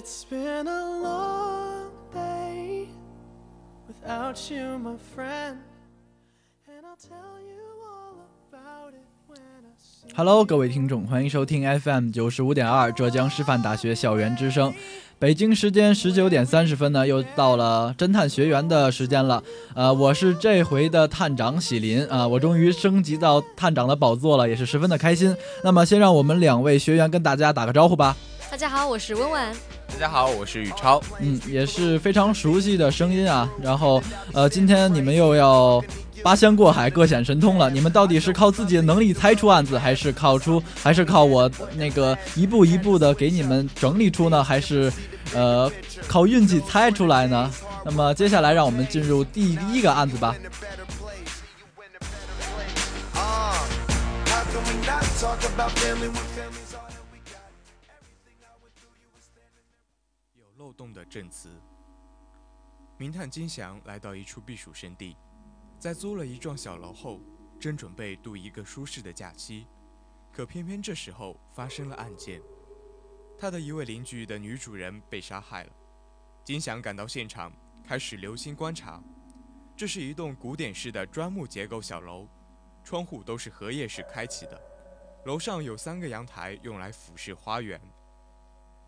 It's been a long day without you, my friend. And I'll tell you all about it when I see Hello，各位听众，欢迎收听 FM 九十五点二浙江师范大学校园之声。北京时间十九点三十分呢，又到了侦探学员的时间了。呃，我是这回的探长喜林啊、我终于升级到探长的宝座了，也是十分的开心。那么，先让我们两位学员跟大家打个招呼吧。大家好，我是温婉。大家好，我是宇超。嗯，也是非常熟悉的声音啊。然后，呃，今天你们又要八仙过海，各显神通了。你们到底是靠自己的能力猜出案子，还是靠出，还是靠我那个一步一步的给你们整理出呢？还是，呃，靠运气猜出来呢？那么接下来让我们进入第一个案子吧。的证词。名探金祥来到一处避暑胜地，在租了一幢小楼后，正准备度一个舒适的假期，可偏偏这时候发生了案件，他的一位邻居的女主人被杀害了。金祥赶到现场，开始留心观察。这是一栋古典式的砖木结构小楼，窗户都是荷叶式开启的，楼上有三个阳台用来俯视花园。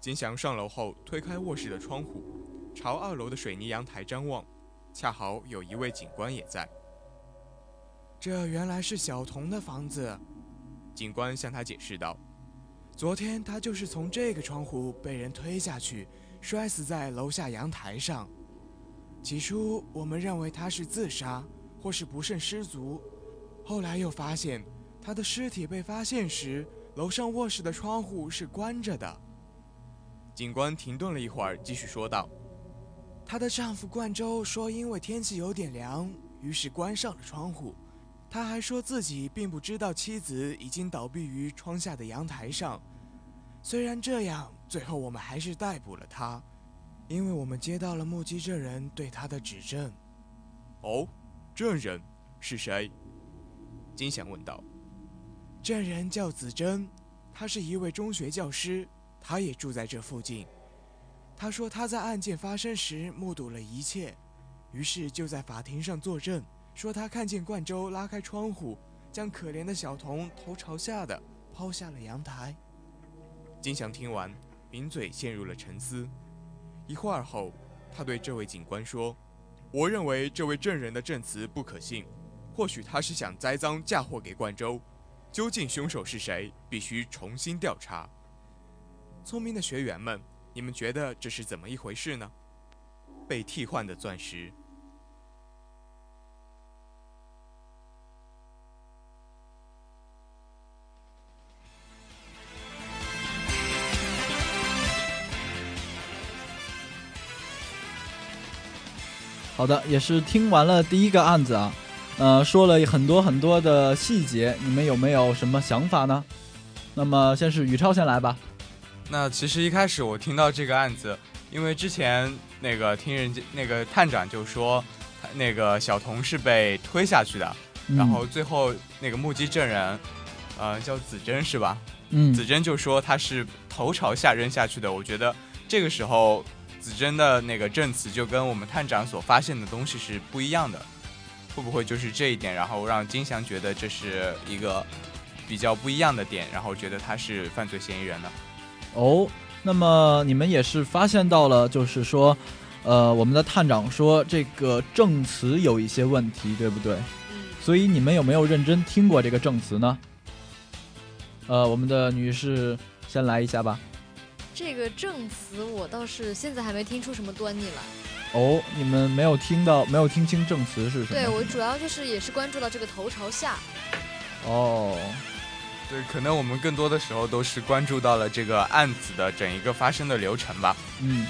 金祥上楼后，推开卧室的窗户，朝二楼的水泥阳台张望，恰好有一位警官也在。这原来是小童的房子，警官向他解释道：“昨天他就是从这个窗户被人推下去，摔死在楼下阳台上。起初我们认为他是自杀或是不慎失足，后来又发现他的尸体被发现时，楼上卧室的窗户是关着的。”警官停顿了一会儿，继续说道：“她的丈夫冠周说，因为天气有点凉，于是关上了窗户。他还说自己并不知道妻子已经倒闭于窗下的阳台上。虽然这样，最后我们还是逮捕了他，因为我们接到了目击证人对他的指证。”哦，证人是谁？金祥问道。证人叫子珍，他是一位中学教师。他也住在这附近。他说他在案件发生时目睹了一切，于是就在法庭上作证，说他看见冠州拉开窗户，将可怜的小童头朝下的抛下了阳台。金祥听完，抿嘴陷入了沉思。一会儿后，他对这位警官说：“我认为这位证人的证词不可信，或许他是想栽赃嫁祸给冠州。究竟凶手是谁，必须重新调查。”聪明的学员们，你们觉得这是怎么一回事呢？被替换的钻石。好的，也是听完了第一个案子啊，呃，说了很多很多的细节，你们有没有什么想法呢？那么先是宇超先来吧。那其实一开始我听到这个案子，因为之前那个听人家那个探长就说，那个小童是被推下去的，嗯然后最后那个目击证人，呃，叫子珍是吧？嗯子珍就说他是头朝下扔下去的。我觉得这个时候子珍的那个证词就跟我们探长所发现的东西是不一样的，会不会就是这一点，然后让金祥觉得这是一个比较不一样的点，然后觉得他是犯罪嫌疑人呢？哦，那么你们也是发现到了，就是说，呃，我们的探长说这个证词有一些问题，对不对？嗯，所以你们有没有认真听过这个证词呢？呃，我们的女士先来一下吧。这个证词我倒是现在还没听出什么端倪来。哦，你们没有听到，没有听清证词是什么？对我主要就是也是关注到这个头朝下。哦，对，可能我们更多的时候都是关注到了这个案子的整一个发生的流程吧。嗯，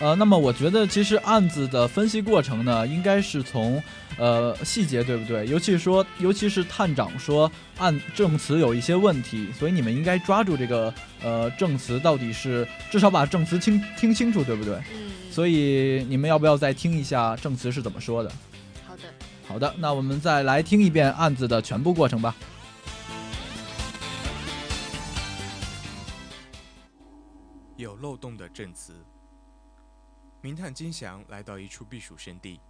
呃，那么我觉得其实案子的分析过程呢，应该是从呃细节，对不对？尤其是说，尤其是探长说案证词有一些问题，所以你们应该抓住这个呃证词到底是至少把证词听听清楚，对不对？嗯，所以你们要不要再听一下证词是怎么说的？好的。好的，那我们再来听一遍案子的全部过程吧。漏洞的证词。名探金祥来到一处避暑胜地，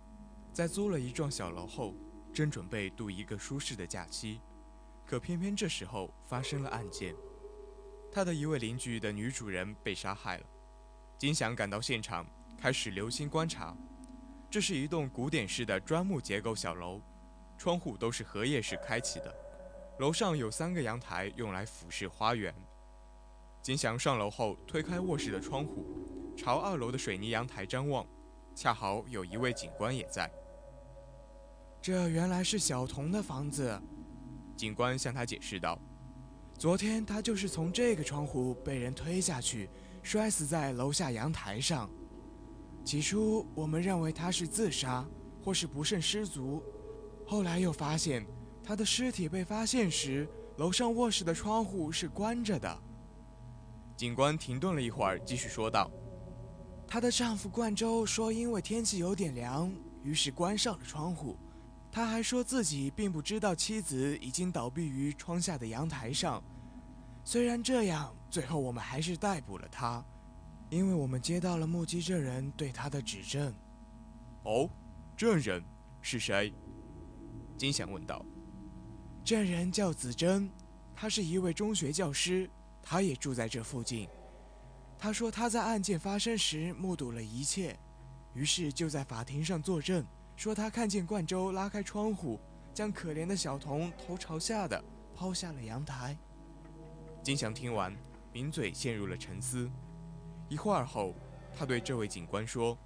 在租了一幢小楼后，正准备度一个舒适的假期，可偏偏这时候发生了案件，他的一位邻居的女主人被杀害了。金祥赶到现场，开始留心观察。这是一栋古典式的砖木结构小楼，窗户都是荷叶式开启的，楼上有三个阳台用来俯视花园。金祥上楼后，推开卧室的窗户，朝二楼的水泥阳台张望，恰好有一位警官也在。这原来是小童的房子，警官向他解释道：“昨天他就是从这个窗户被人推下去，摔死在楼下阳台上。起初我们认为他是自杀或是不慎失足，后来又发现他的尸体被发现时，楼上卧室的窗户是关着的。”警官停顿了一会儿，继续说道：“她的丈夫冠周说，因为天气有点凉，于是关上了窗户。他还说自己并不知道妻子已经倒闭于窗下的阳台上。虽然这样，最后我们还是逮捕了他，因为我们接到了目击证人对他的指证。”“哦，证人是谁？”金祥问道。“证人叫子珍，他是一位中学教师。”他也住在这附近。他说他在案件发生时目睹了一切，于是就在法庭上作证，说他看见冠州拉开窗户，将可怜的小童头朝下的抛下了阳台。金祥听完，抿嘴陷入了沉思。一会儿后，他对这位警官说：“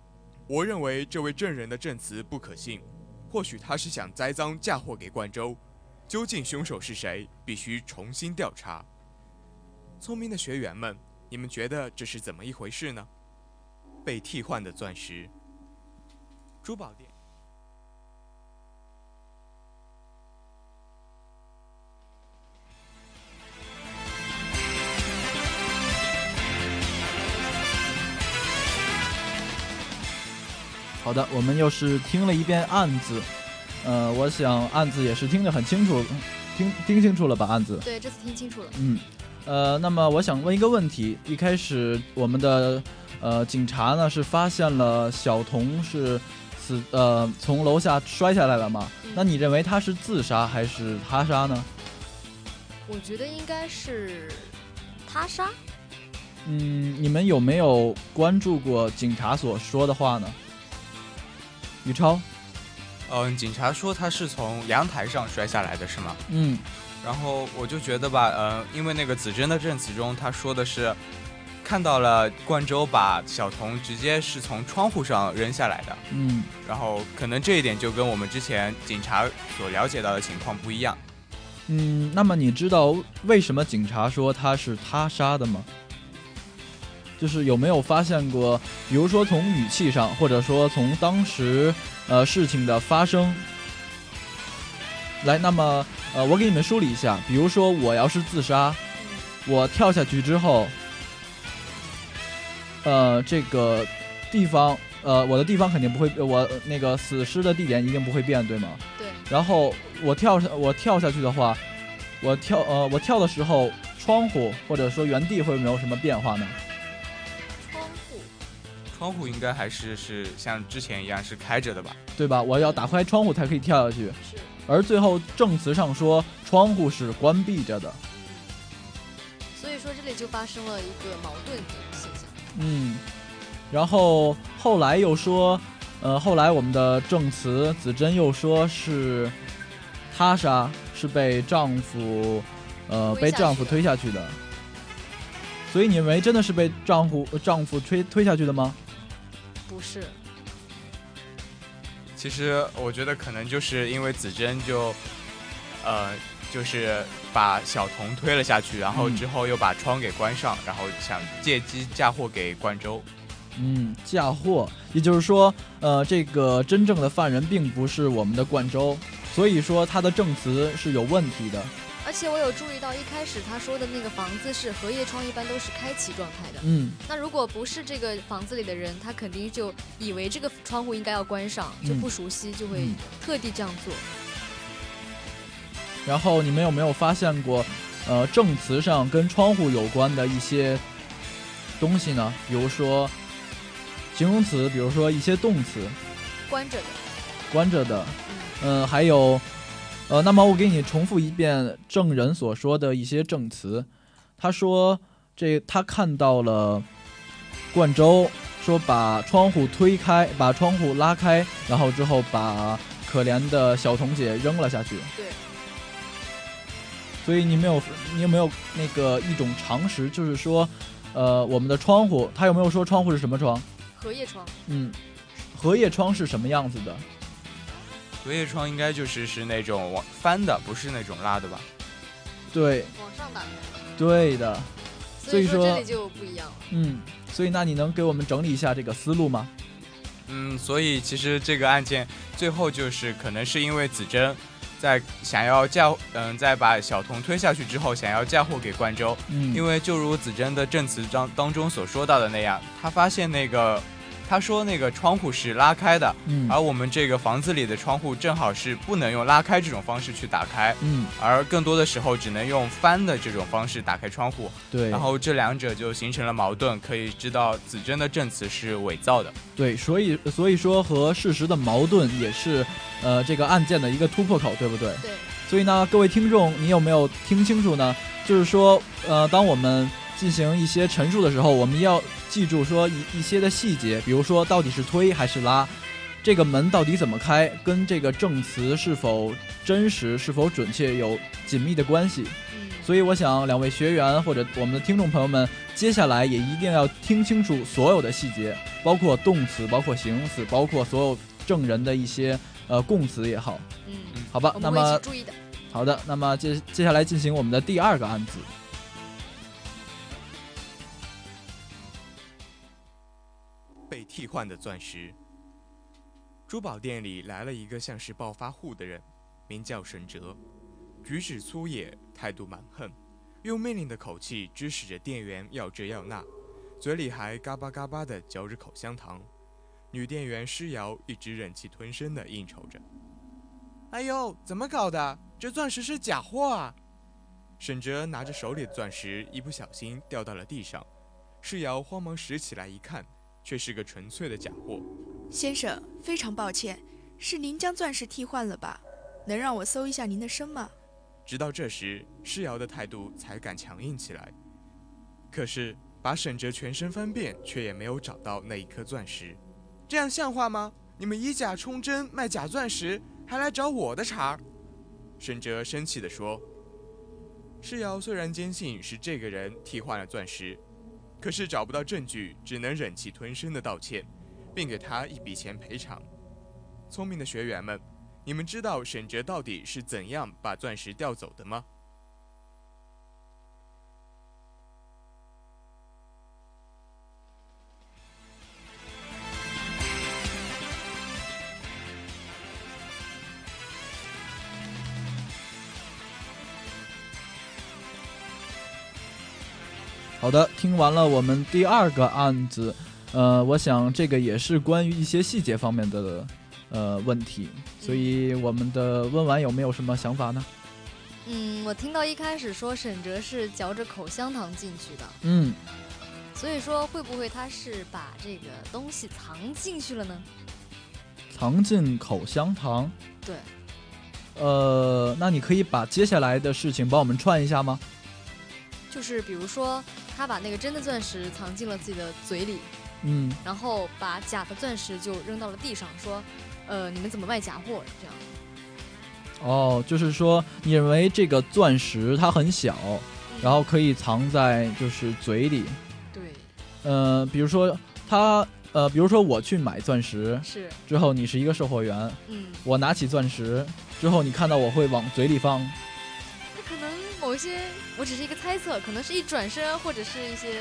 我认为这位证人的证词不可信，或许他是想栽赃嫁祸给冠州。究竟凶手是谁，必须重新调查。”聪明的学员们，你们觉得这是怎么一回事呢？被替换的钻石。珠宝店。好的，我们又是听了一遍案子，呃，我想案子也是听得很清楚，听听清楚了吧？案子。对，这次听清楚了。嗯。呃，那么我想问一个问题：一开始我们的呃警察呢是发现了小童是死呃从楼下摔下来了嘛？那你认为他是自杀还是他杀呢？我觉得应该是他杀。嗯，你们有没有关注过警察所说的话呢？宇超。嗯，警察说他是从阳台上摔下来的，是吗？嗯。然后我就觉得吧，嗯，因为那个子珍的证词中，他说的是看到了冠州把小童直接是从窗户上扔下来的，嗯，然后可能这一点就跟我们之前警察所了解到的情况不一样，嗯，那么你知道为什么警察说他是他杀的吗？就是有没有发现过，比如说从语气上，或者说从当时呃事情的发生，来，那么。呃，我给你们梳理一下，比如说我要是自杀，我跳下去之后，呃，这个地方，呃，我的地方肯定不会，我那个死尸的地点一定不会变，对吗？对。然后我跳下，我跳下去的话，我跳，呃，我跳的时候，窗户或者说原地会没有什么变化呢？窗户，应该还是是像之前一样是开着的吧？对吧？我要打开窗户才可以跳下去。是。而最后证词上说窗户是关闭着的，所以说这里就发生了一个矛盾的现象。嗯，然后后来又说，呃，后来我们的证词子珍又说是他杀，是被丈夫，呃，被丈夫推下去的。所以你认为真的是被丈夫呃丈夫推推下去的吗？不是，其实我觉得可能就是因为子珍就，呃，就是把小童推了下去，然后嗯之后又把窗给关上，然后想借机嫁祸给冠州。嗯，嫁祸，也就是说，呃，这个真正的犯人并不是我们的冠州，所以说他的证词是有问题的。而且我有注意到一开始他说的那个房子是荷叶窗，一般都是开启状态的。嗯，那如果不是这个房子里的人，他肯定就以为这个窗户应该要关上，就嗯不熟悉，就会嗯特地这样做。然后你们有没有发现过，呃，证词上跟窗户有关的一些东西呢？比如说形容词，比如说一些动词，关着的，关着的，嗯，嗯，还有，呃，那么我给你重复一遍证人所说的一些证词。他说，这他看到了冠州说把窗户推开，把窗户拉开，然后之后把可怜的小童姐扔了下去。对。所以你没有，你有没有那个一种常识，就是说，呃，我们的窗户，他有没有说窗户是什么窗？荷叶窗，嗯，荷叶窗是什么样子的？荷叶窗应该就是是那种往翻的，不是那种拉的吧？对，往上打开，对的。所以说说这里就不一样了。嗯，所以那你能给我们整理一下这个思路吗？嗯，所以其实这个案件最后就是可能是因为子珍在想要嫁，嗯，在把小童推下去之后，想要嫁祸给冠州，嗯，因为就如子珍的证词当当中所说到的那样，他发现那个，他说那个窗户是拉开的，嗯而我们这个房子里的窗户正好是不能用拉开这种方式去打开，嗯，而更多的时候只能用翻的这种方式打开窗户，对，然后这两者就形成了矛盾，可以知道子珍的证词是伪造的。对，所以所以说和事实的矛盾也是呃这个案件的一个突破口，对不对？对，所以呢，各位听众，你有没有听清楚呢？就是说，呃，当我们进行一些陈述的时候，我们要记住说一一些的细节，比如说到底是推还是拉，这个门到底怎么开，跟这个证词是否真实、是否准确有紧密的关系。嗯，所以我想，两位学员或者我们的听众朋友们，接下来也一定要听清楚所有的细节，包括动词，包括形容词，包括所有证人的一些呃供词也好，嗯，好吧那么注意的。好的，那么接接下来进行我们的第二个案子。替换的钻石。珠宝店里来了一个像是暴发户的人，名叫沈哲，举止粗野，态度蛮横，用命令的口气指使着店员要这要那，嘴里还嘎巴嘎巴地嚼着口香糖。女店员施瑶一直忍气吞声地应酬着：“哎呦，怎么搞的？这钻石是假货啊！”沈哲拿着手里的钻石，一不小心掉到了地上。施瑶慌忙拾起来一看，却是个纯粹的假货。先生，非常抱歉，是您将钻石替换了吧？能让我搜一下您的身吗？直到这时，施瑶的态度才敢强硬起来。可是，把沈哲全身翻遍，却也没有找到那一颗钻石。这样像话吗？你们以假充真卖假钻石，还来找我的茬儿！沈哲生气地说。施瑶虽然坚信是这个人替换了钻石，可是找不到证据，只能忍气吞声的道歉，并给他一笔钱赔偿。聪明的学员们，你们知道沈哲到底是怎样把钻石调走的吗？好的，听完了我们第二个案子，呃，我想这个也是关于一些细节方面的呃问题，所以我们的问完有没有什么想法呢？嗯，我听到一开始说沈哲是嚼着口香糖进去的，嗯，所以说会不会他是把这个东西藏进去了呢？藏进口香糖。对，呃，那你可以把接下来的事情帮我们串一下吗？就是比如说他把那个真的钻石藏进了自己的嘴里，嗯，然后把假的钻石就扔到了地上，说，呃，你们怎么卖假货？这样，哦，就是说你认为这个钻石它很小，然后可以藏在就是嘴里。对，呃，比如说他呃，比如说我去买钻石是，之后，你是一个售货员，嗯，我拿起钻石之后，你看到我会往嘴里放。那可能某些，我只是一个猜测，可能是一转身或者是一些，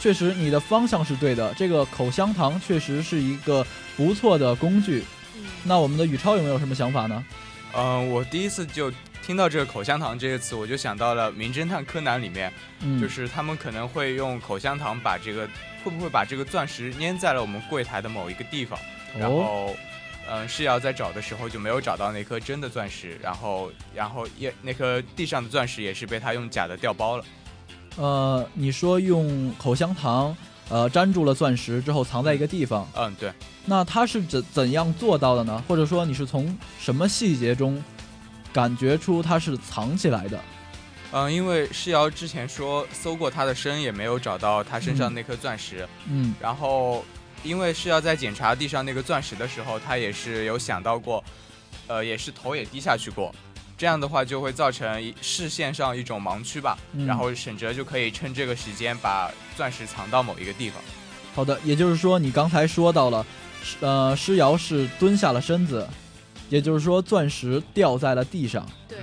确实，你的方向是对的。这个口香糖确实是一个不错的工具。嗯，那我们的宇超有没有什么想法呢？嗯、我第一次就听到这个口香糖这个词，我就想到了《名侦探柯南》里面，嗯，就是他们可能会用口香糖把这个，会不会把这个钻石粘在了我们柜台的某一个地方，然哦，后。嗯，是要在找的时候就没有找到那颗真的钻石，然后，然后也那颗地上的钻石也是被他用假的调包了。呃，你说用口香糖呃粘住了钻石之后藏在一个地方，嗯，对，那他是怎怎样做到的呢？或者说你是从什么细节中感觉出他是藏起来的？嗯，因为世瑶之前说搜过他的身，也没有找到他身上那颗钻石，嗯然后，因为是要在检查地上那个钻石的时候，他也是有想到过，呃，也是头也低下去过，这样的话就会造成视线上一种盲区吧。嗯然后沈哲就可以趁这个时间把钻石藏到某一个地方。好的，也就是说你刚才说到了，呃，施瑶是蹲下了身子，也就是说钻石掉在了地上，对，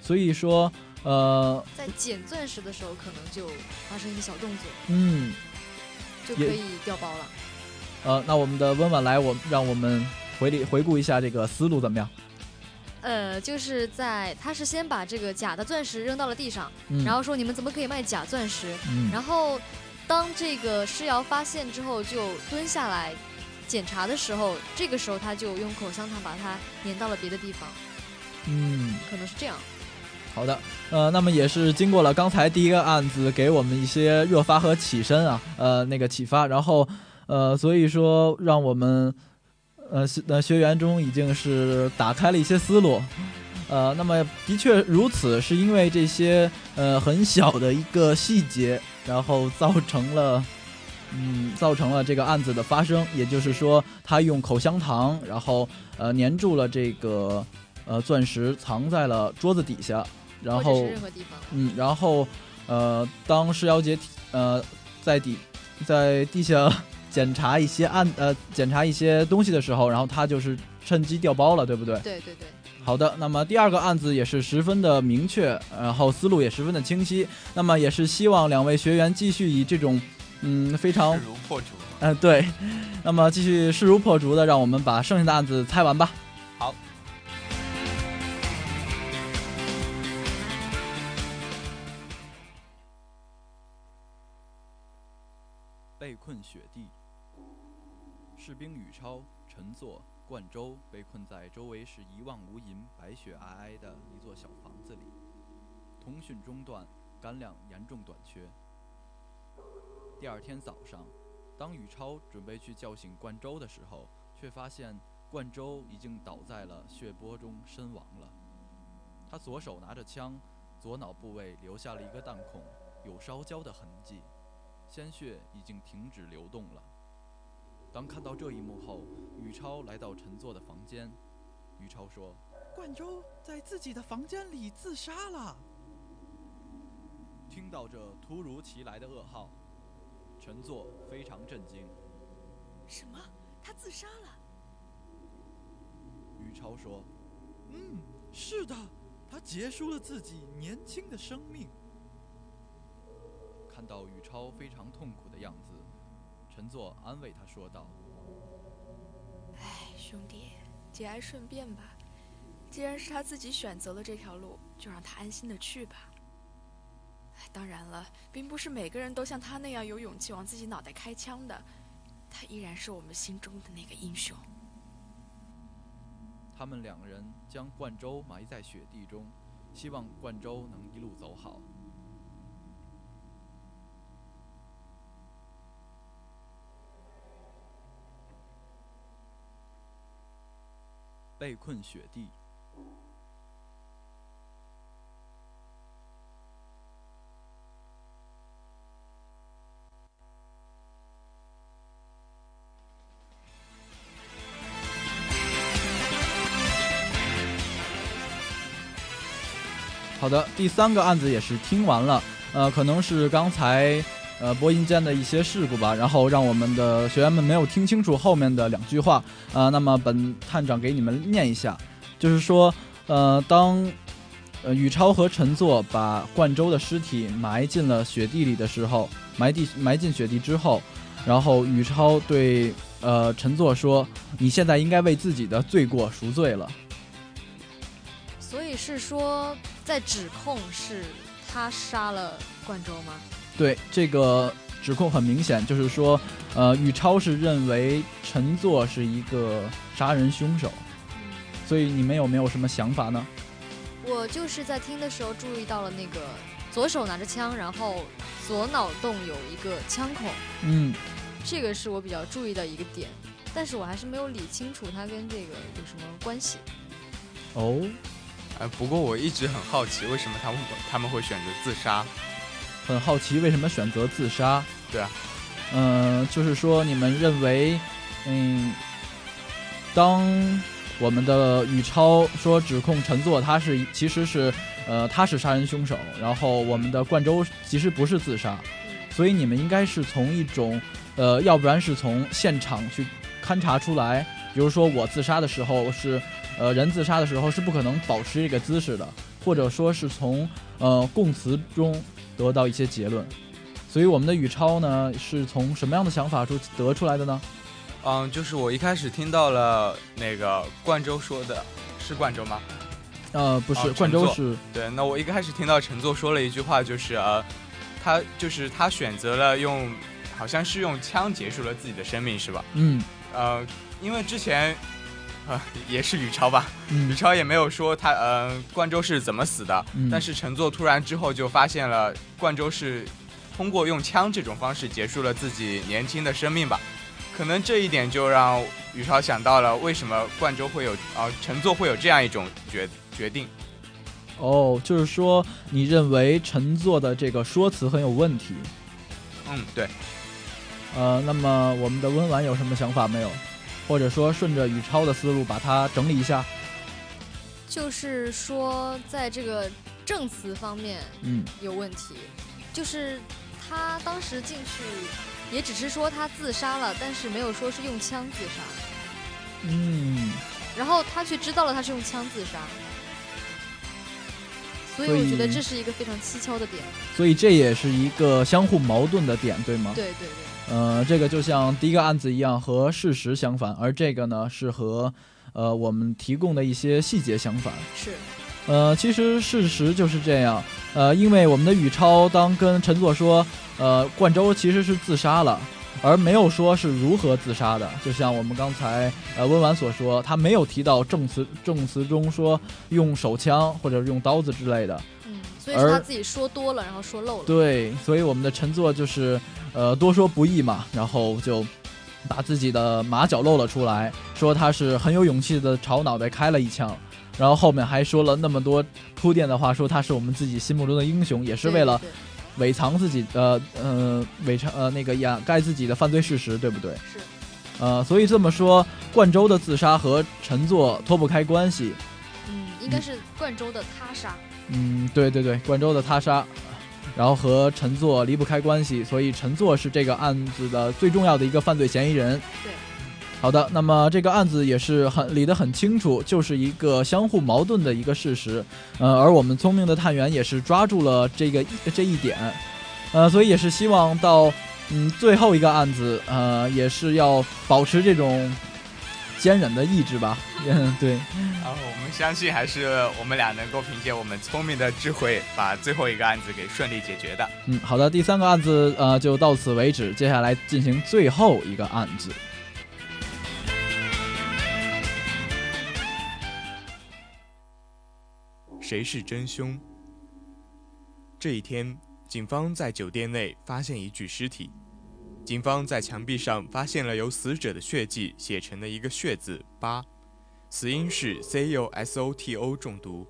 所以说呃在捡钻石的时候，可能就发生一些小动作，嗯就可以掉包了。呃，那我们的温婉来，我让我们回里回顾一下这个思路怎么样？呃，就是在他是先把这个假的钻石扔到了地上，嗯，然后说你们怎么可以卖假钻石？嗯然后当这个施瑶发现之后，就蹲下来检查的时候，这个时候他就用口香糖把它粘到了别的地方，嗯。可能是这样。好的，呃，那么也是经过了刚才第一个案子给我们一些热发和起身啊，呃，那个启发，然后，呃，所以说让我们，呃，学呃学员中已经是打开了一些思路，呃，那么的确如此，是因为这些呃很小的一个细节，然后造成了。嗯，造成了这个案子的发生，也就是说，他用口香糖，然后呃粘住了这个呃钻石，藏在了桌子底下，然后。嗯，然后呃，当施瑶姐呃在底在地下检查一些案呃检查一些东西的时候，然后他就是趁机调包了，对不对？对对对，好的，那么第二个案子也是十分的明确，然后思路也十分的清晰，那么也是希望两位学员继续以这种嗯非常势如破竹。嗯、对，那么继续势如破竹的，让我们把剩下的案子猜完吧。陈作、冠周被困在周围是一望无垠、白雪皑皑的一座小房子里，通讯中断，干粮严重短缺。第二天早上，当宇超准备去叫醒冠周的时候，却发现冠周已经倒在了血泊中身亡了。他左手拿着枪，左脑部位留下了一个弹孔，有烧焦的痕迹。鲜血已经停止流动了。当看到这一幕后，宇超来到陈作的房间。宇超说冠周在自己的房间里自杀了。听到这突如其来的噩耗，陈作非常震惊。什么？他自杀了？于超说嗯，是的，他结束了自己年轻的生命。看到宇超非常痛苦的样子，陈作安慰他说道哎，兄弟，节哀顺变吧。既然是他自己选择了这条路，就让他安心的去吧。哎，当然了，并不是每个人都像他那样有勇气往自己脑袋开枪的。他依然是我们心中的那个英雄。：“他们两人将冠周埋在雪地中，希望冠周能一路走好。”被困雪地。好的，第三个案子也是听完了。呃，可能是刚才呃播音间的一些事故吧，然后让我们的学员们没有听清楚后面的两句话。呃，那么本探长给你们念一下，就是说，呃，当呃宇超和陈作把冠州的尸体埋进了雪地里的时候，埋地埋进雪地之后，然后宇超对呃陈作说：“你现在应该为自己的罪过赎罪了。”所以是说，在指控是他杀了冠州吗？对，这个指控很明显，就是说，呃，宇超是认为陈作是一个杀人凶手，嗯，所以你们有没有什么想法呢？我就是在听的时候注意到了那个左手拿着枪，然后左脑洞有一个枪孔，嗯，这个是我比较注意的一个点，但是我还是没有理清楚它跟这个有什么关系。哦，哎，不过我一直很好奇，为什么他们他们会选择自杀？很好奇为什么选择自杀？对啊，嗯、就是说你们认为，嗯，当我们的宇超说指控陈作他是其实是呃他是杀人凶手，然后我们的冠州其实不是自杀，嗯，所以你们应该是从一种呃，要不然是从现场去勘察出来，比如说我自杀的时候是呃人自杀的时候是不可能保持这个姿势的，或者说是从呃供词中得到一些结论。所以我们的宇超呢，是从什么样的想法出得出来的呢？嗯，就是我一开始听到了那个冠州说的，是冠州吗？呃，不是，冠州是对，那我一开始听到陈作说了一句话，就是呃，他就是他选择了用，好像是用枪结束了自己的生命，是吧？嗯呃，因为之前，呃，也是吕超吧，宇嗯超也没有说他，呃，冠州是怎么死的，嗯，但是乘坐突然之后就发现了冠州是通过用枪这种方式结束了自己年轻的生命吧。可能这一点就让宇超想到了为什么冠州会有，呃，乘坐会有这样一种决决定。哦，就是说你认为乘坐的这个说辞很有问题。嗯，对，呃，那么我们的温婉有什么想法没有？或者说顺着宇超的思路把它整理一下？就是说在这个证词方面嗯有问题，就是他当时进去也只是说他自杀了，但是没有说是用枪自杀，嗯，然后他却知道了他是用枪自杀，所以我觉得这是一个非常蹊跷的点。所以这也是一个相互矛盾的点，对吗？对对对，呃，这个就像第一个案子一样，和事实相反，而这个呢是和呃我们提供的一些细节相反。是，呃，其实事实就是这样。呃，因为我们的宇超当跟陈作说，呃，冠州其实是自杀了，而没有说是如何自杀的。就像我们刚才呃温婉所说，他没有提到证词证词中说用手枪或者用刀子之类的。嗯，所以是他自己说多了，然后说漏了。对，所以我们的陈作就是呃多说不易嘛，然后就把自己的马脚露了出来，说他是很有勇气的朝脑袋开了一枪，然后后面还说了那么多铺垫的话，说他是我们自己心目中的英雄，也是为了伪藏自己呃呃伪藏呃那个掩盖自己的犯罪事实，对不对？是，呃，所以这么说，冠州的自杀和陈作脱不开关系。嗯，应该是冠州的他杀。嗯，对对对，冠州的他杀，然后和陈作离不开关系，所以陈作是这个案子的最重要的一个犯罪嫌疑人。对。好的，那么这个案子也是很理得很清楚，就是一个相互矛盾的一个事实。呃，而我们聪明的探员也是抓住了这个这一点，呃，所以也是希望到嗯最后一个案子，呃，也是要保持这种坚忍的意志吧。嗯，对。然后我们相信还是我们俩能够凭借我们聪明的智慧，把最后一个案子给顺利解决的。嗯，好的，第三个案子呃就到此为止，接下来进行最后一个案子。谁是真凶？这一天，警方在酒店内发现一具尸体。警方在墙壁上发现了由死者的血迹写成的一个“血”字八，死因是 CuSOTO 中毒。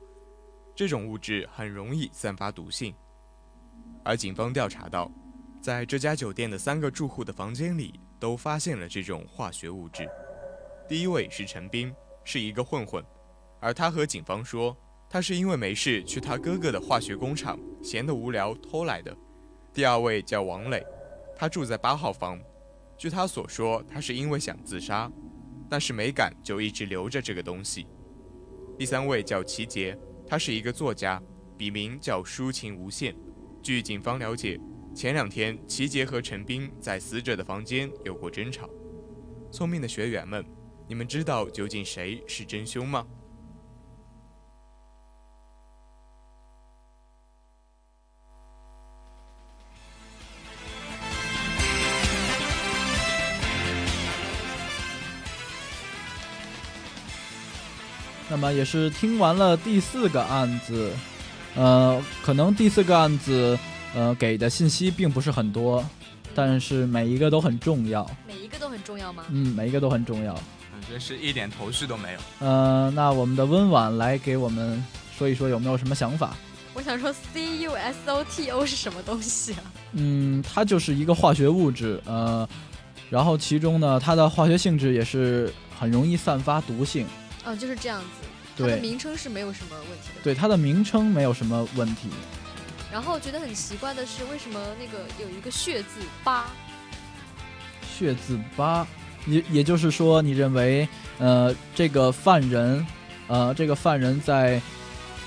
这种物质很容易散发毒性。而警方调查到，在这家酒店的三个住户的房间里都发现了这种化学物质。第一位是陈斌，是一个混混，而他和警方说。他是因为没事去他哥哥的化学工厂，闲得无聊偷来的。第二位叫王磊，他住在八号房。据他所说，他是因为想自杀，但是没敢，就一直留着这个东西。第三位叫齐杰，他是一个作家，笔名叫抒情无限。据警方了解，前两天齐杰和陈斌在死者的房间有过争吵。聪明的学员们，你们知道究竟谁是真凶吗？那么也是听完了第四个案子，呃，可能第四个案子，呃，给的信息并不是很多，但是每一个都很重要。每一个都很重要吗？嗯，每一个都很重要。感觉是一点头绪都没有。呃，那我们的温婉来给我们说一说有没有什么想法？我想说，C U S O T O 是什么东西啊？嗯，它就是一个化学物质，呃，然后其中呢，它的化学性质也是很容易散发毒性。嗯，就是这样子。它的对名称是没有什么问题的。对，它的名称没有什么问题。然后觉得很奇怪的是，为什么那个有一个血字八？血字八，也也就是说，你认为，呃，这个犯人，呃，这个犯人在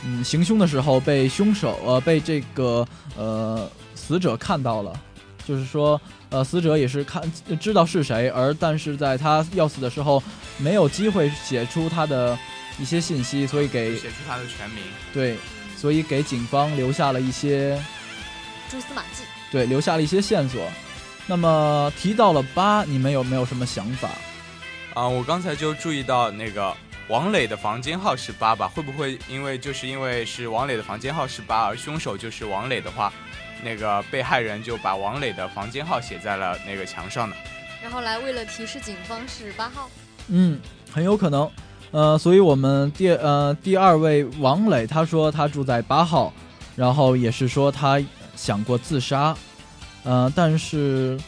嗯行凶的时候被凶手呃被这个呃死者看到了，就是说，呃，死者也是看知道是谁，而但是在他要死的时候没有机会写出他的一些信息，所以给写出他的全名。对，所以给警方留下了一些蛛丝马迹。对留下了一些线索。那么提到了八，你们有没有什么想法？啊、我刚才就注意到那个王磊的房间号是八吧？会不会因为就是因为是王磊的房间号是八，而凶手就是王磊的话，那个被害人就把王磊的房间号写在了那个墙上呢？然后来为了提示警方是八号。嗯，很有可能。呃，所以我们第呃第二位王磊，他说他住在八号，然后也是说他想过自杀，呃，但是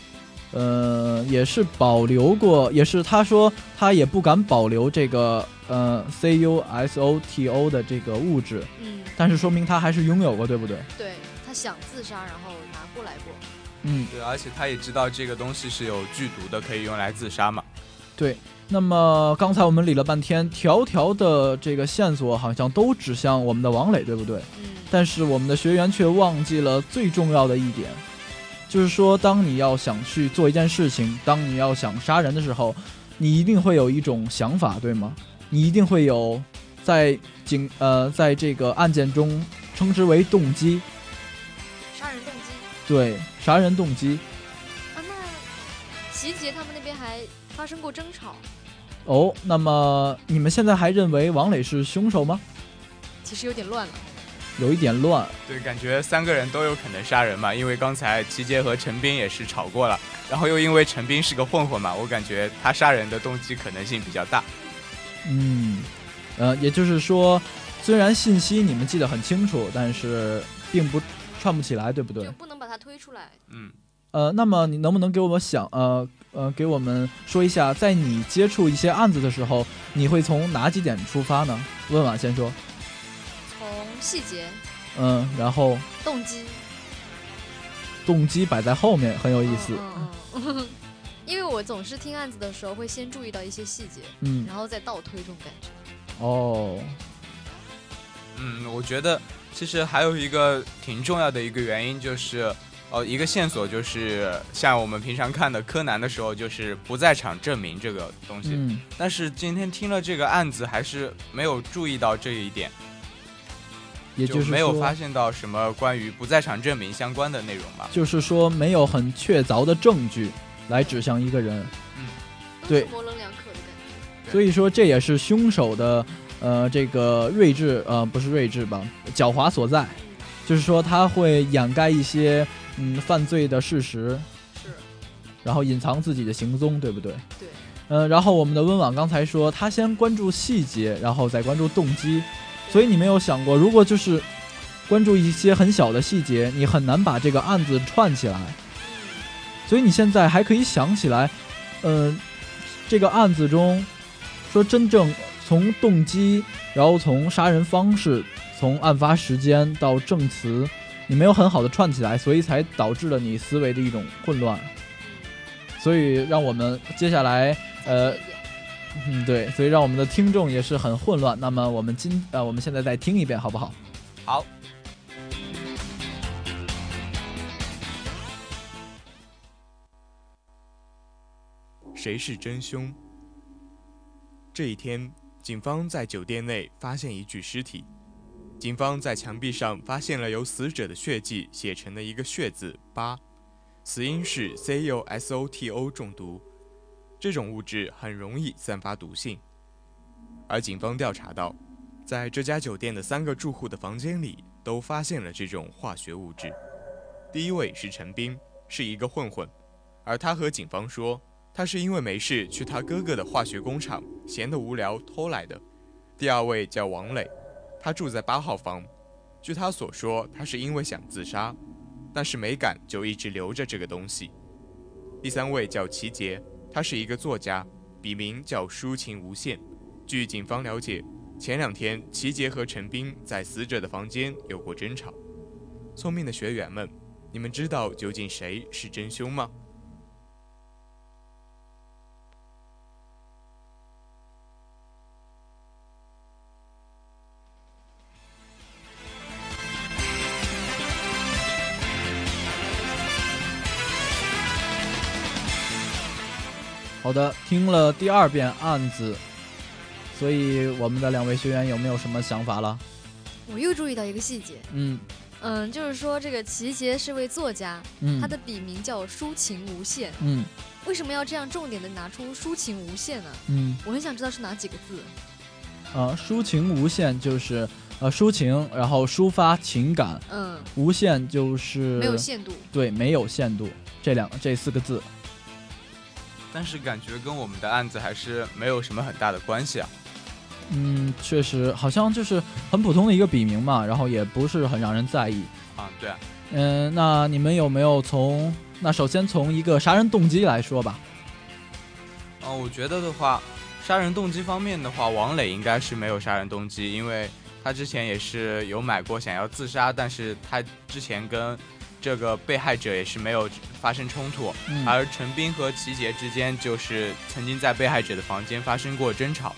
呃也是保留过，也是他说他也不敢保留这个呃 C U S O T O 的这个物质，嗯，但是说明他还是拥有过，对不对？对他想自杀，然后拿过来过。嗯，对，而且他也知道这个东西是有剧毒的，可以用来自杀嘛。对。那么刚才我们理了半天，条条的这个线索好像都指向我们的王磊，对不对？嗯，但是我们的学员却忘记了最重要的一点，就是说，当你要想去做一件事情，当你要想杀人的时候，你一定会有一种想法，对吗？你一定会有在警呃在这个案件中称之为动机，杀人动机对，杀人动机。啊？那齐杰他们那边还发生过争吵，哦，那么你们现在还认为王磊是凶手吗？其实有点乱了。有一点乱。对，感觉三个人都有可能杀人嘛，因为刚才齐杰和陈斌也是吵过了，然后又因为陈斌是个混混嘛，我感觉他杀人的动机可能性比较大。嗯，呃，也就是说，虽然信息你们记得很清楚，但是并不串不起来，对不对就？不能把它推出来。嗯，呃，那么你能不能给我们想呃呃给我们说一下，在你接触一些案子的时候，你会从哪几点出发呢？问婉先说，从细节、嗯，然后？动机，动机摆在后面，很有意思，嗯嗯嗯。因为我总是听案子的时候会先注意到一些细节，嗯，然后再倒推这种感觉。哦，嗯，我觉得其实还有一个挺重要的一个原因就是，呃，一个线索就是像我们平常看的柯南的时候，就是不在场证明这个东西。嗯，但是今天听了这个案子，还是没有注意到这一点，也就是说没有发现到什么关于不在场证明相关的内容吧。就是说没有很确凿的证据来指向一个人，对模棱两可的感觉。所以说这也是凶手的呃这个睿智呃不是睿智吧，狡猾所在，就是说他会掩盖一些嗯犯罪的事实，是，然后隐藏自己的行踪，对不对？对。呃，然后我们的温婉刚才说，他先关注细节，然后再关注动机，所以你没有想过，如果就是关注一些很小的细节，你很难把这个案子串起来。所以你现在还可以想起来，嗯、这个案子中，说真正从动机，然后从杀人方式，从案发时间到证词，你没有很好的串起来，所以才导致了你思维的一种混乱。所以让我们接下来，呃，嗯，对，所以让我们的听众也是很混乱。那么我们今呃，我们现在再听一遍好不好？好。谁是真凶？这一天，警方在酒店内发现一具尸体。警方在墙壁上发现了由死者的血迹写成的一个“血”字八，死因是 CuSOTO 中毒。这种物质很容易散发毒性。而警方调查到，在这家酒店的三个住户的房间里都发现了这种化学物质。第一位是陈斌，是一个混混，而他和警方说。他是因为没事去他哥哥的化学工厂，闲得无聊偷来的。第二位叫王磊，他住在八号房。据他所说，他是因为想自杀，但是没敢，就一直留着这个东西。第三位叫齐杰，他是一个作家，笔名叫抒情无限。据警方了解，前两天齐杰和陈斌在死者的房间有过争吵。聪明的学员们，你们知道究竟谁是真凶吗？好的，听了第二遍案子，所以我们的两位学员有没有什么想法了？我又注意到一个细节，嗯嗯，就是说这个齐杰是位作家，嗯，他的笔名叫抒情无限，嗯为什么要这样重点的拿出抒情无限呢？嗯我很想知道是哪几个字。呃，抒情无限就是呃抒情，然后抒发情感，嗯，无限就是没有限度。对，没有限度这两这四个字。但是感觉跟我们的案子还是没有什么很大的关系啊。嗯，确实，好像就是很普通的一个笔名嘛，然后也不是很让人在意。啊，对啊。嗯，那你们有没有从那首先从一个杀人动机来说吧？嗯，我觉得的话，杀人动机方面的话，王磊应该是没有杀人动机，因为他之前也是有买过想要自杀，但是他之前跟这个被害者也是没有发生冲突，嗯而陈斌和齐杰之间就是曾经在被害者的房间发生过争吵。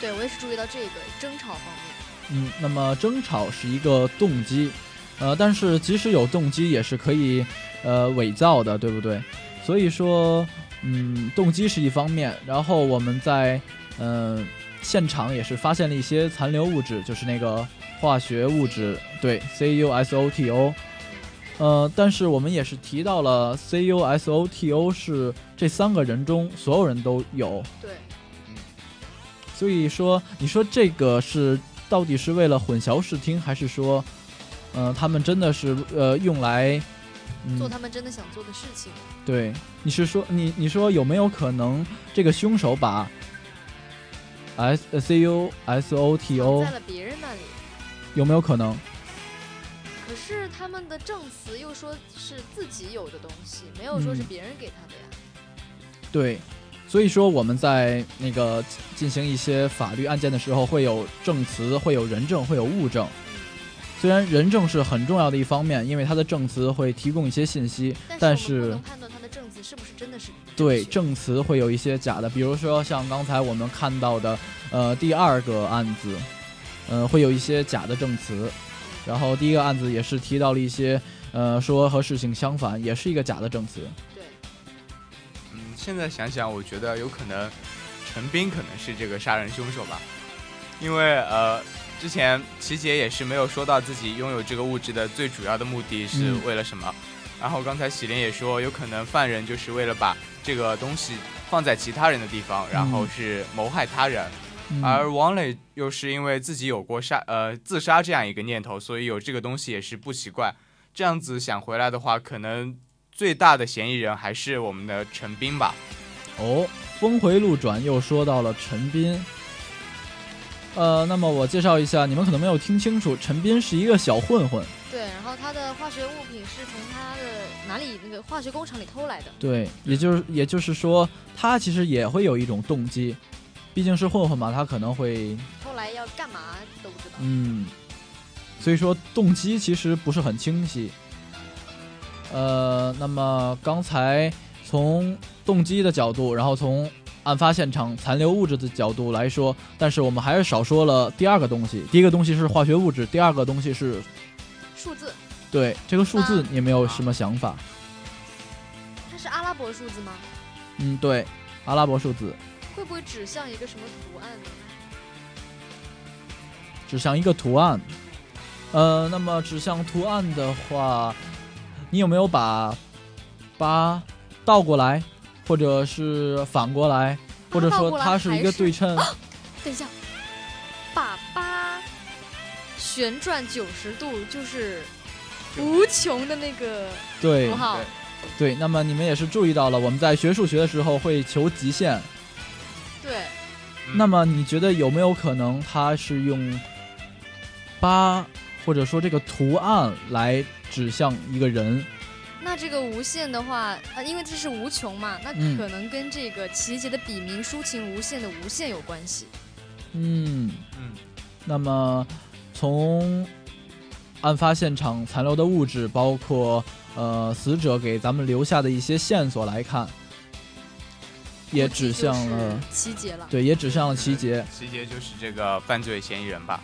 对，我也是注意到这个争吵方面。嗯，那么争吵是一个动机，呃，但是即使有动机，也是可以呃伪造的，对不对？所以说，嗯，动机是一方面，然后我们在嗯、呃、现场也是发现了一些残留物质，就是那个化学物质，对，CuSOTO。呃，但是我们也是提到了 CuSOTO 是这三个人中所有人都有，对，所以说你说这个是到底是为了混淆视听，还是说，呃，他们真的是呃用来，嗯，做他们真的想做的事情。对，你是说你你说有没有可能这个凶手把 s 呃 cusoto 在了别人那里。有没有可能？可是他们的证词又说是自己有的东西，没有说是嗯别人给他的呀。对，所以说我们在那个进行一些法律案件的时候，会有证词，会有人证，会有物证。虽然人证是很重要的一方面，因为他的证词会提供一些信息，但但是不能判断他的证词是不是真的是对证词会有一些假的，比如说像刚才我们看到的，呃，第二个案子，呃，会有一些假的证词，然后第一个案子也是提到了一些，呃，说和事情相反，也是一个假的证词。对，嗯，现在想想，我觉得有可能陈斌可能是这个杀人凶手吧，因为呃，之前齐姐也是没有说到自己拥有这个物质的最主要的目的是嗯为了什么。然后刚才喜林也说，有可能犯人就是为了把这个东西放在其他人的地方，然后是谋害他人。嗯而王磊又是因为自己有过杀呃自杀这样一个念头，所以有这个东西也是不奇怪。这样子想回来的话，可能最大的嫌疑人还是我们的陈斌吧。哦，峰回路转又说到了陈斌。呃，那么我介绍一下，你们可能没有听清楚，陈斌是一个小混混。对，然后他的化学物品是从他的哪里那个化学工厂里偷来的。对，也就是也就是说，他其实也会有一种动机，毕竟是混混嘛，他可能会后来要干嘛都不知道嗯，所以说动机其实不是很清晰。呃，那么刚才从动机的角度，然后从案发现场残留物质的角度来说，但是我们还是少说了第二个东西。第一个东西是化学物质，第二个东西是数字，对这个数字啊，你有没有什么想法？它是阿拉伯数字吗？嗯，对，阿拉伯数字会不会指向一个什么图案呢？指向一个图案。呃，那么指向图案的话，你有没有把八倒过来，或者是反过来，或者说它是一个对称？等一下，把八旋转九十度，就是无穷的那个对符号。对。那么你们也是注意到了，我们在学数学的时候会求极限。对，嗯那么你觉得有没有可能它是用八，或者说这个图案来指向一个人？那这个无限的话，呃，因为这是无穷嘛，那嗯可能跟这个齐杰的笔名“抒情无限”的无限有关系。嗯。嗯，那么，从案发现场残留的物质，包括呃死者给咱们留下的一些线索来看，也指向了就是齐杰了。对，也指向了齐杰。齐杰就是这个犯罪嫌疑人吧？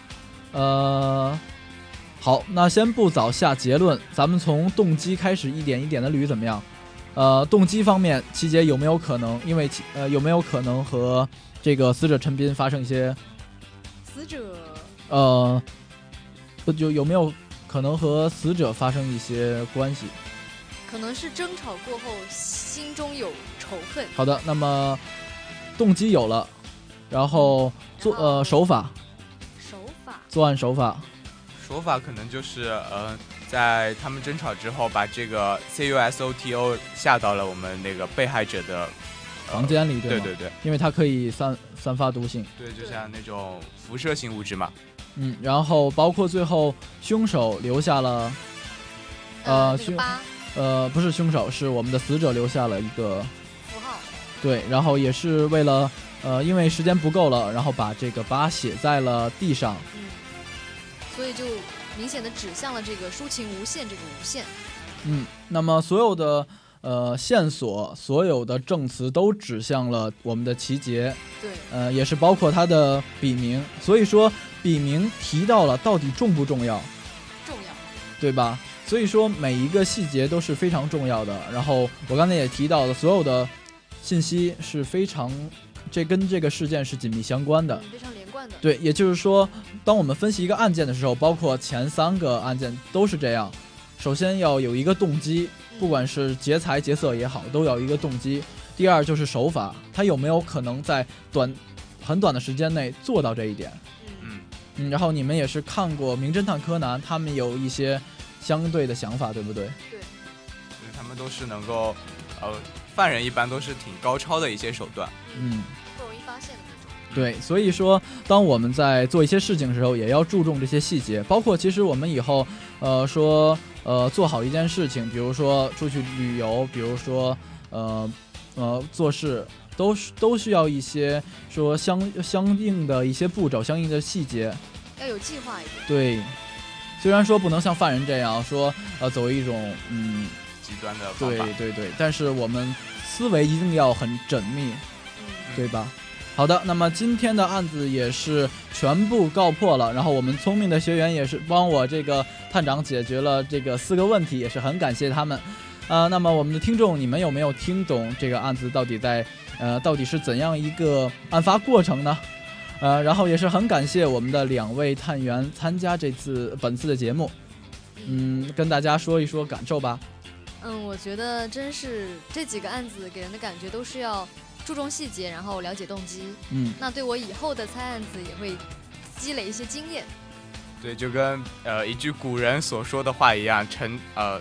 呃，好，那先不早下结论，咱们从动机开始一点一点的捋，怎么样？呃，动机方面，齐杰有没有可能因为其呃有没有可能和这个死者陈斌发生一些死者呃，不就有没有可能和死者发生一些关系？可能是争吵过后心中有仇恨，好的，那么动机有了，然后作呃手法？手法。作案手法，手法可能就是，呃，在他们争吵之后，把这个 C U S O T O 下到了我们那个被害者的、呃房间里对吗？对对对。因为它可以散散发毒性。对，就像那种辐射性物质嘛。嗯，然后包括最后凶手留下了，呃凶那个呃，不是凶手，是我们的死者留下了一个对，然后也是为了呃，因为时间不够了，然后把这个八写在了地上。嗯，所以就明显的指向了这个抒情无限这个无限。嗯，那么所有的呃线索，所有的证词都指向了我们的齐杰，对，呃，也是包括他的笔名。所以说，笔名提到了到底重不重要，重要。对吧？所以说每一个细节都是非常重要的。然后我刚才也提到了，所有的信息是非常，这跟这个事件是紧密相关的。嗯，非常连贯的。对，也就是说，当我们分析一个案件的时候，包括前三个案件都是这样。首先要有一个动机，不管是劫财劫色也好，都要有一个动机。第二就是手法，他有没有可能在短很短的时间内做到这一点？嗯，嗯，嗯，然后你们也是看过《名侦探柯南》，他们有一些相对的想法，对不对？对，就是他们都是能够，呃，犯人一般都是挺高超的一些手段。嗯，不容易发现的那种。对，所以说，当我们在做一些事情的时候，也要注重这些细节，包括其实我们以后，呃，说，呃，做好一件事情，比如说出去旅游，比如说，呃，呃，做事，都是都需要一些说相相应的一些步骤，相应的细节。要有计划一点。对，虽然说不能像犯人这样说，呃，走一种，嗯，极端的方对法。对对，但是我们思维一定要很缜密。嗯，对吧？好的，那么今天的案子也是全部告破了，然后我们聪明的学员也是帮我这个探长解决了这个四个问题，也是很感谢他们。呃，那么我们的听众，你们有没有听懂这个案子到底在呃到底是怎样一个案发过程呢？呃，然后也是很感谢我们的两位探员参加这次本次的节目，嗯，跟大家说一说感受吧。嗯，我觉得真是这几个案子给人的感觉都是要注重细节，然后了解动机。嗯，那对我以后的猜案子也会积累一些经验。对，就跟呃一句古人所说的话一样，成呃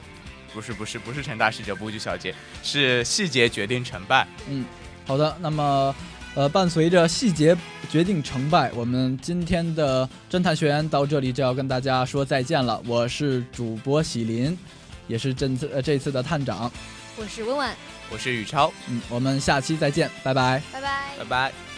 不是不是不是成大事者不拘小节，是细节决定成败。嗯好的，那么，呃，伴随着细节决定成败，我们今天的侦探学员到这里就要跟大家说再见了。我是主播喜林，也是这次呃这次的探长。我是温婉，我是宇超，嗯，我们下期再见，拜拜。拜拜拜。拜。